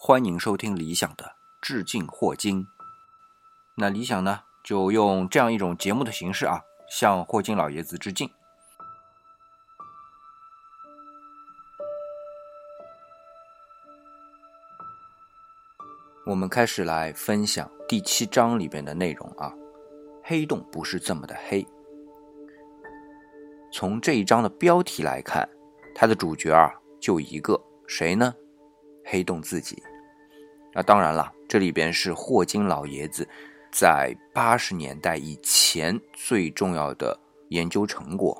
欢迎收听理想的致敬霍金。那理想呢，就用这样一种节目的形式啊，向霍金老爷子致敬。我们开始来分享第七章里边的内容啊。黑洞不是这么的黑。从这一章的标题来看，它的主角啊就一个，谁呢？黑洞自己。那当然了，这里边是霍金老爷子在八十年代以前最重要的研究成果。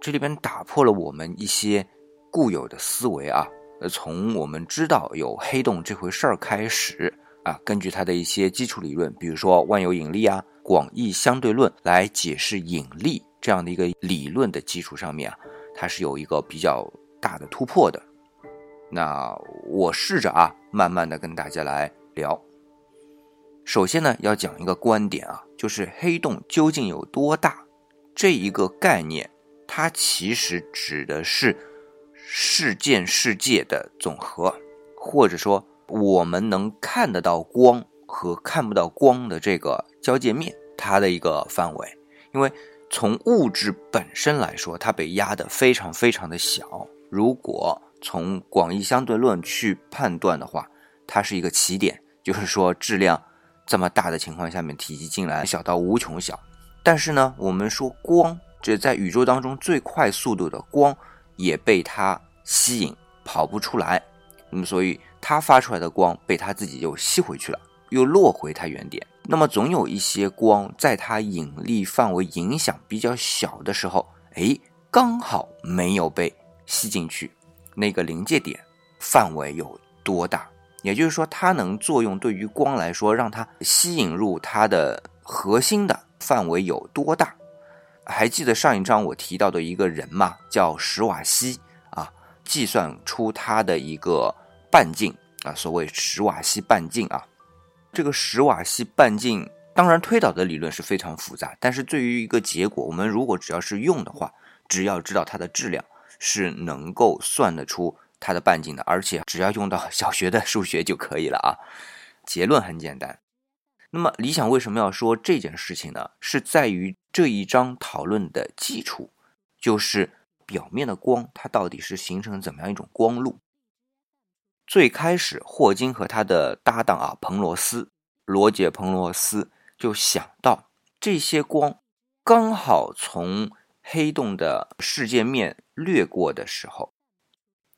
这里边打破了我们一些固有的思维啊。呃，从我们知道有黑洞这回事儿开始啊，根据它的一些基础理论，比如说万有引力啊、广义相对论来解释引力这样的一个理论的基础上面啊，它是有一个比较大的突破的。那我试着啊，慢慢的跟大家来聊。首先呢，要讲一个观点啊，就是黑洞究竟有多大这一个概念，它其实指的是。事件世界的总和，或者说我们能看得到光和看不到光的这个交界面，它的一个范围。因为从物质本身来说，它被压得非常非常的小。如果从广义相对论去判断的话，它是一个起点，就是说质量这么大的情况下面，体积进来小到无穷小。但是呢，我们说光，这在宇宙当中最快速度的光。也被它吸引，跑不出来。那么，所以它发出来的光被它自己又吸回去了，又落回它原点。那么，总有一些光在它引力范围影响比较小的时候，哎，刚好没有被吸进去。那个临界点范围有多大？也就是说，它能作用对于光来说，让它吸引入它的核心的范围有多大？还记得上一章我提到的一个人吗？叫史瓦西啊，计算出他的一个半径啊，所谓史瓦西半径啊。这个史瓦西半径，当然推导的理论是非常复杂，但是对于一个结果，我们如果只要是用的话，只要知道它的质量，是能够算得出它的半径的，而且只要用到小学的数学就可以了啊。结论很简单。那么理想为什么要说这件事情呢？是在于这一章讨论的基础，就是表面的光它到底是形成怎么样一种光路。最开始，霍金和他的搭档啊，彭罗斯，罗杰·彭罗斯就想到，这些光刚好从黑洞的世界面掠过的时候，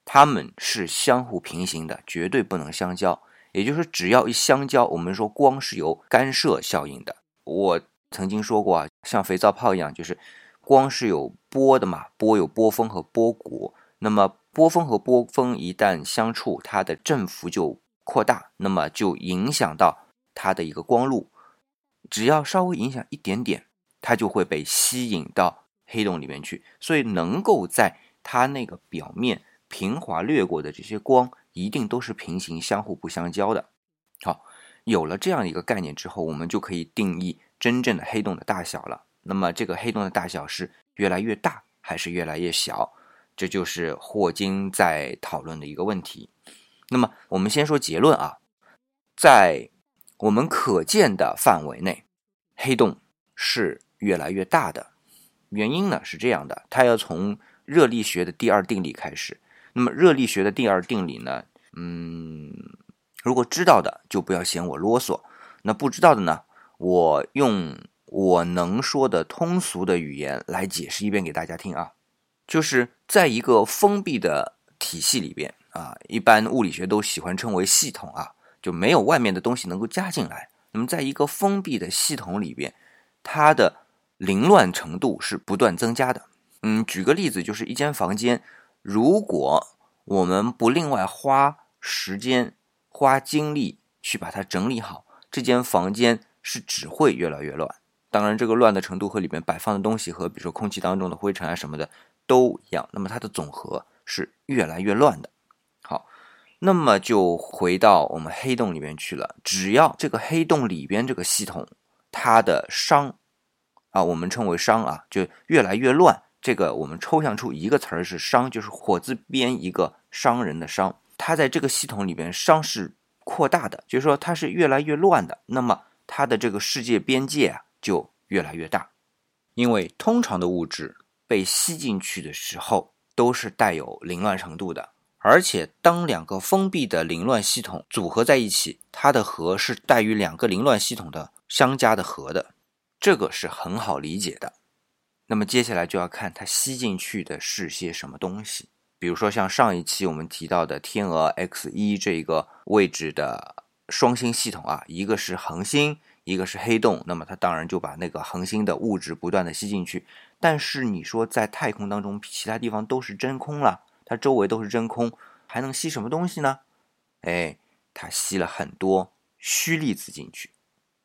它们是相互平行的，绝对不能相交。也就是只要一相交，我们说光是有干涉效应的。我曾经说过啊，像肥皂泡一样，就是光是有波的嘛，波有波峰和波谷。那么波峰和波峰一旦相触，它的振幅就扩大，那么就影响到它的一个光路。只要稍微影响一点点，它就会被吸引到黑洞里面去。所以能够在它那个表面平滑掠过的这些光。一定都是平行、相互不相交的。好，有了这样一个概念之后，我们就可以定义真正的黑洞的大小了。那么，这个黑洞的大小是越来越大还是越来越小？这就是霍金在讨论的一个问题。那么，我们先说结论啊，在我们可见的范围内，黑洞是越来越大的。原因呢是这样的，它要从热力学的第二定理开始。那么热力学的第二定理呢？嗯，如果知道的就不要嫌我啰嗦，那不知道的呢，我用我能说的通俗的语言来解释一遍给大家听啊。就是在一个封闭的体系里边啊，一般物理学都喜欢称为系统啊，就没有外面的东西能够加进来。那么在一个封闭的系统里边，它的凌乱程度是不断增加的。嗯，举个例子，就是一间房间。如果我们不另外花时间、花精力去把它整理好，这间房间是只会越来越乱。当然，这个乱的程度和里面摆放的东西和，比如说空气当中的灰尘啊什么的都一样。那么它的总和是越来越乱的。好，那么就回到我们黑洞里面去了。只要这个黑洞里边这个系统它的熵啊，我们称为熵啊，就越来越乱。这个我们抽象出一个词儿是“商”，就是火字边一个商人的“商”。它在这个系统里边熵是扩大的，就是说它是越来越乱的，那么它的这个世界边界啊就越来越大。因为通常的物质被吸进去的时候都是带有凌乱程度的，而且当两个封闭的凌乱系统组合在一起，它的和是大于两个凌乱系统的相加的和的，这个是很好理解的。那么接下来就要看它吸进去的是些什么东西。比如说，像上一期我们提到的天鹅 X 一这个位置的双星系统啊，一个是恒星，一个是黑洞，那么它当然就把那个恒星的物质不断的吸进去。但是你说在太空当中，其他地方都是真空了，它周围都是真空，还能吸什么东西呢？哎，它吸了很多虚粒子进去，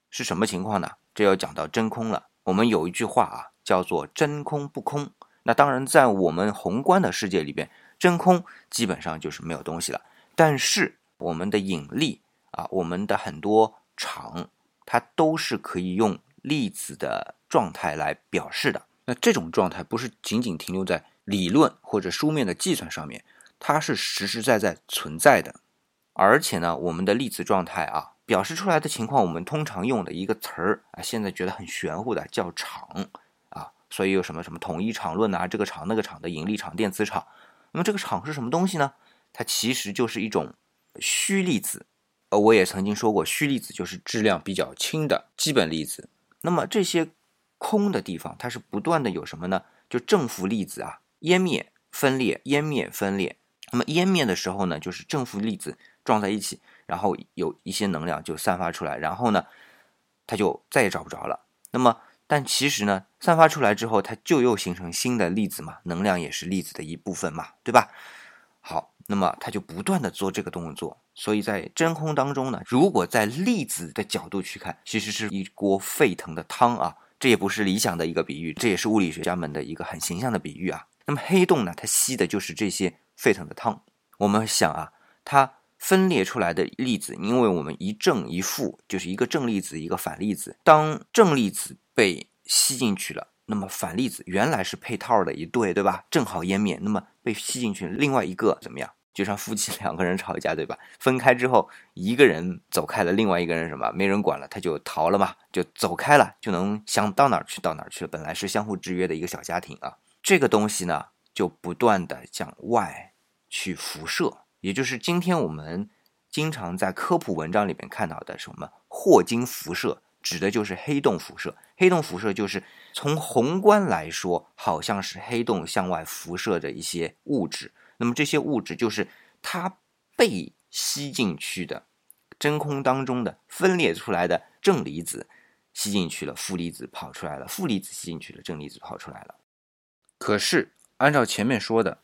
是什么情况呢？这要讲到真空了。我们有一句话啊，叫做真空不空。那当然，在我们宏观的世界里边。真空基本上就是没有东西了，但是我们的引力啊，我们的很多场，它都是可以用粒子的状态来表示的。那这种状态不是仅仅停留在理论或者书面的计算上面，它是实实在在存在的。而且呢，我们的粒子状态啊，表示出来的情况，我们通常用的一个词儿啊，现在觉得很玄乎的叫场啊，所以有什么什么统一场论啊，这个场那个场的引力场、电磁场。那么这个场是什么东西呢？它其实就是一种虚粒子，呃，我也曾经说过，虚粒子就是质量比较轻的基本粒子。那么这些空的地方，它是不断的有什么呢？就正负粒子啊，湮灭、分裂、湮灭、分裂。那么湮灭的时候呢，就是正负粒子撞在一起，然后有一些能量就散发出来，然后呢，它就再也找不着了。那么但其实呢，散发出来之后，它就又形成新的粒子嘛，能量也是粒子的一部分嘛，对吧？好，那么它就不断的做这个动作，所以在真空当中呢，如果在粒子的角度去看，其实是一锅沸腾的汤啊，这也不是理想的一个比喻，这也是物理学家们的一个很形象的比喻啊。那么黑洞呢，它吸的就是这些沸腾的汤。我们想啊，它分裂出来的粒子，因为我们一正一负，就是一个正粒子一个反粒子，当正粒子。被吸进去了，那么反粒子原来是配套的一对，对吧？正好湮灭，那么被吸进去另外一个怎么样？就像夫妻 两个人吵架，对吧？分开之后，一个人走开了，另外一个人什么没人管了，他就逃了嘛，就走开了，就能想到哪儿去到哪儿去了。本来是相互制约的一个小家庭啊，这个东西呢，就不断的向外去辐射，也就是今天我们经常在科普文章里面看到的什么霍金辐射。指的就是黑洞辐射。黑洞辐射就是从宏观来说，好像是黑洞向外辐射的一些物质。那么这些物质就是它被吸进去的真空当中的分裂出来的正离子吸进去了，负离子跑出来了，负离子吸进去了，正离子跑出来了。可是按照前面说的。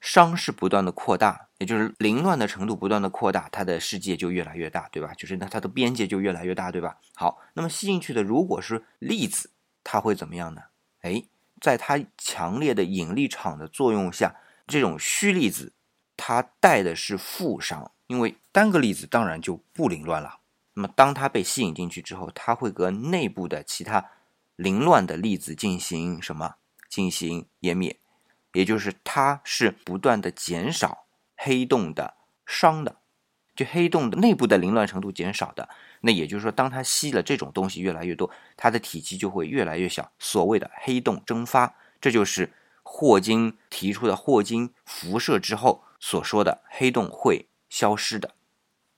熵是不断的扩大，也就是凌乱的程度不断的扩大，它的世界就越来越大，对吧？就是那它的边界就越来越大，对吧？好，那么吸进去的如果是粒子，它会怎么样呢？哎，在它强烈的引力场的作用下，这种虚粒子它带的是负熵，因为单个粒子当然就不凌乱了。那么当它被吸引进去之后，它会和内部的其他凌乱的粒子进行什么？进行湮灭。也就是它是不断的减少黑洞的熵的，就黑洞的内部的凌乱程度减少的。那也就是说，当它吸了这种东西越来越多，它的体积就会越来越小。所谓的黑洞蒸发，这就是霍金提出的霍金辐射之后所说的黑洞会消失的。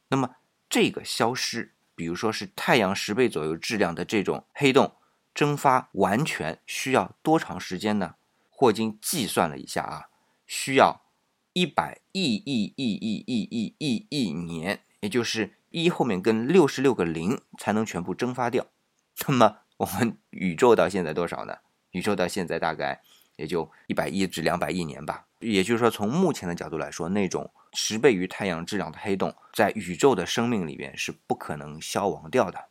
那么这个消失，比如说是太阳十倍左右质量的这种黑洞蒸发，完全需要多长时间呢？霍金计算了一下啊，需要一百亿亿亿亿亿亿亿亿年，也就是一后面跟六十六个零才能全部蒸发掉。那么我们宇宙到现在多少呢？宇宙到现在大概也就一百亿至两百亿年吧。也就是说，从目前的角度来说，那种十倍于太阳质量的黑洞，在宇宙的生命里边是不可能消亡掉的。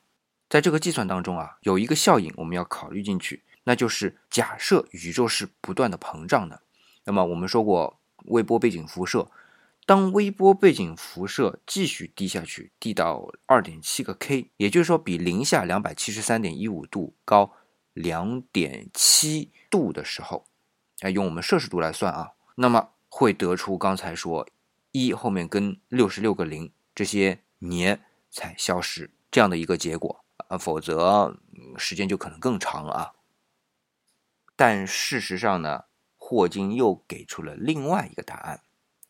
在这个计算当中啊，有一个效应我们要考虑进去。那就是假设宇宙是不断的膨胀的，那么我们说过微波背景辐射，当微波背景辐射继续低下去，低到二点七个 K，也就是说比零下两百七十三点一五度高两点七度的时候，哎，用我们摄氏度来算啊，那么会得出刚才说一后面跟六十六个零这些年才消失这样的一个结果啊，否则时间就可能更长了啊。但事实上呢，霍金又给出了另外一个答案，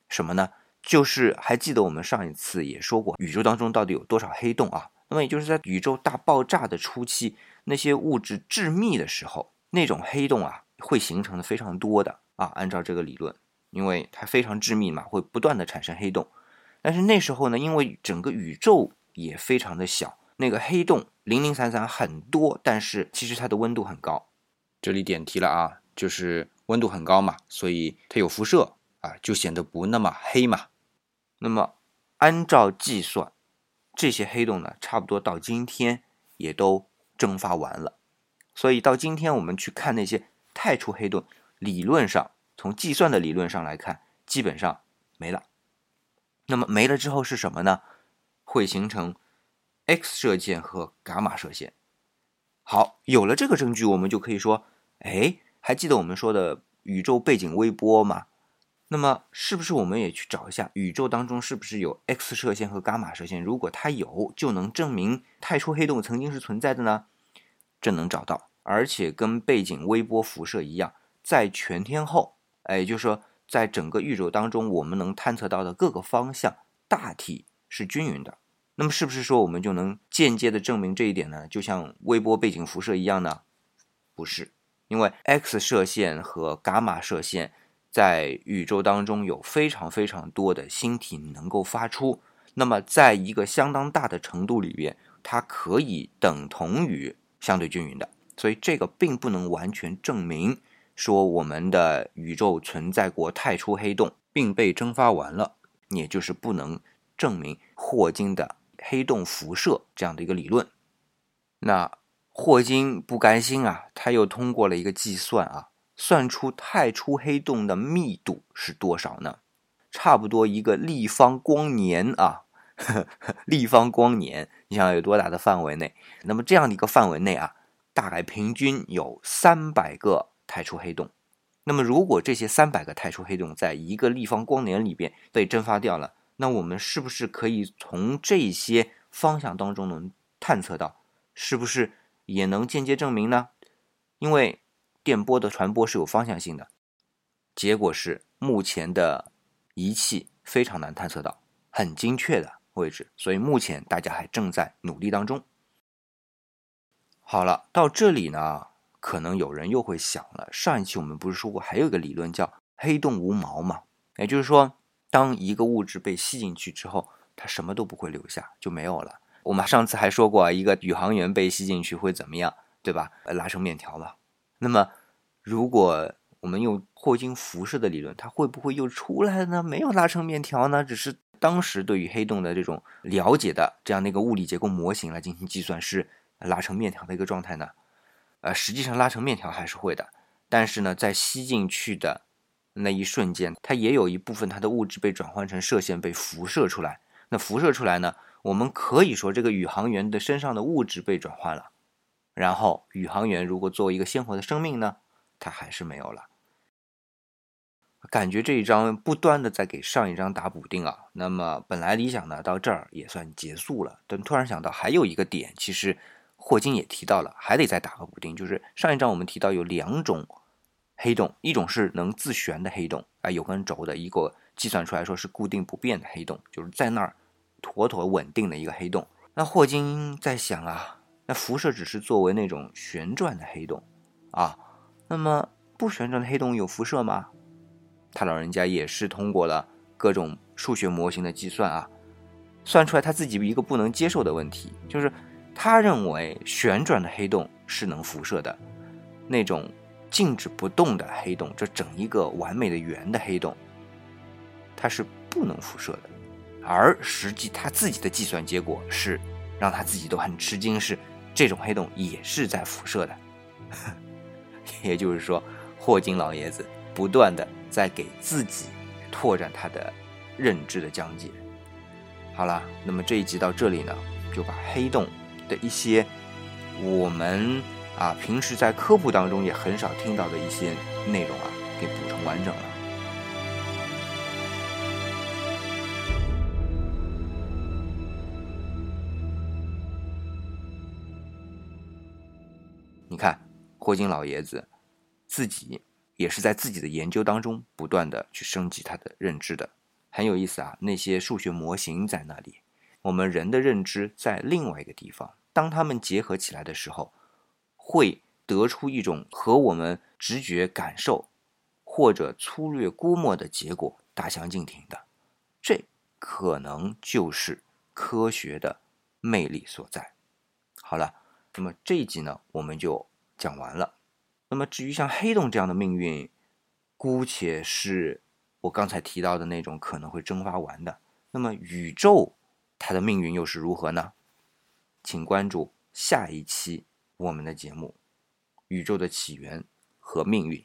什么呢？就是还记得我们上一次也说过，宇宙当中到底有多少黑洞啊？那么也就是在宇宙大爆炸的初期，那些物质致密的时候，那种黑洞啊会形成的非常多的啊。按照这个理论，因为它非常致密嘛，会不断的产生黑洞。但是那时候呢，因为整个宇宙也非常的小，那个黑洞零零散散很多，但是其实它的温度很高。这里点题了啊，就是温度很高嘛，所以它有辐射啊，就显得不那么黑嘛。那么按照计算，这些黑洞呢，差不多到今天也都蒸发完了。所以到今天我们去看那些太初黑洞，理论上从计算的理论上来看，基本上没了。那么没了之后是什么呢？会形成 X 射线和伽马射线。好，有了这个证据，我们就可以说，哎，还记得我们说的宇宙背景微波吗？那么，是不是我们也去找一下宇宙当中是不是有 X 射线和伽马射线？如果它有，就能证明太初黑洞曾经是存在的呢？这能找到，而且跟背景微波辐射一样，在全天候，哎，就是说，在整个宇宙当中，我们能探测到的各个方向大体是均匀的。那么是不是说我们就能间接的证明这一点呢？就像微波背景辐射一样呢？不是，因为 X 射线和伽马射线在宇宙当中有非常非常多的星体能够发出，那么在一个相当大的程度里边，它可以等同于相对均匀的，所以这个并不能完全证明说我们的宇宙存在过太初黑洞并被蒸发完了，也就是不能证明霍金的。黑洞辐射这样的一个理论，那霍金不甘心啊，他又通过了一个计算啊，算出太初黑洞的密度是多少呢？差不多一个立方光年啊，呵呵立方光年，你想有多大的范围内？那么这样的一个范围内啊，大概平均有三百个太初黑洞。那么如果这些三百个太初黑洞在一个立方光年里边被蒸发掉了？那我们是不是可以从这些方向当中能探测到，是不是也能间接证明呢？因为电波的传播是有方向性的，结果是目前的仪器非常难探测到很精确的位置，所以目前大家还正在努力当中。好了，到这里呢，可能有人又会想了，上一期我们不是说过还有一个理论叫黑洞无毛嘛？也就是说。当一个物质被吸进去之后，它什么都不会留下，就没有了。我们上次还说过，一个宇航员被吸进去会怎么样，对吧？拉成面条嘛。那么，如果我们用霍金辐射的理论，它会不会又出来呢？没有拉成面条呢？只是当时对于黑洞的这种了解的这样的一个物理结构模型来进行计算，是拉成面条的一个状态呢？呃，实际上拉成面条还是会的，但是呢，在吸进去的。那一瞬间，它也有一部分它的物质被转换成射线被辐射出来。那辐射出来呢？我们可以说这个宇航员的身上的物质被转换了。然后宇航员如果作为一个鲜活的生命呢，它还是没有了。感觉这一章不断的在给上一章打补丁啊。那么本来理想呢到这儿也算结束了，但突然想到还有一个点，其实霍金也提到了，还得再打个补丁，就是上一章我们提到有两种。黑洞一种是能自旋的黑洞啊，有根轴的一个计算出来说是固定不变的黑洞，就是在那儿妥妥稳定的一个黑洞。那霍金在想啊，那辐射只是作为那种旋转的黑洞啊，那么不旋转的黑洞有辐射吗？他老人家也是通过了各种数学模型的计算啊，算出来他自己一个不能接受的问题，就是他认为旋转的黑洞是能辐射的那种。静止不动的黑洞，这整一个完美的圆的黑洞，它是不能辐射的。而实际他自己的计算结果是，让他自己都很吃惊，是这种黑洞也是在辐射的。也就是说，霍金老爷子不断的在给自己拓展他的认知的疆界。好了，那么这一集到这里呢，就把黑洞的一些我们。啊，平时在科普当中也很少听到的一些内容啊，给补充完整了。霍金老爷子自己也是在自己的研究当中不断的去升级他的认知的，很有意思啊。那些数学模型在那里，我们人的认知在另外一个地方。当他们结合起来的时候，会得出一种和我们直觉感受或者粗略估摸的结果大相径庭的。这可能就是科学的魅力所在。好了。那么这一集呢，我们就讲完了。那么至于像黑洞这样的命运，姑且是我刚才提到的那种可能会蒸发完的。那么宇宙它的命运又是如何呢？请关注下一期我们的节目《宇宙的起源和命运》。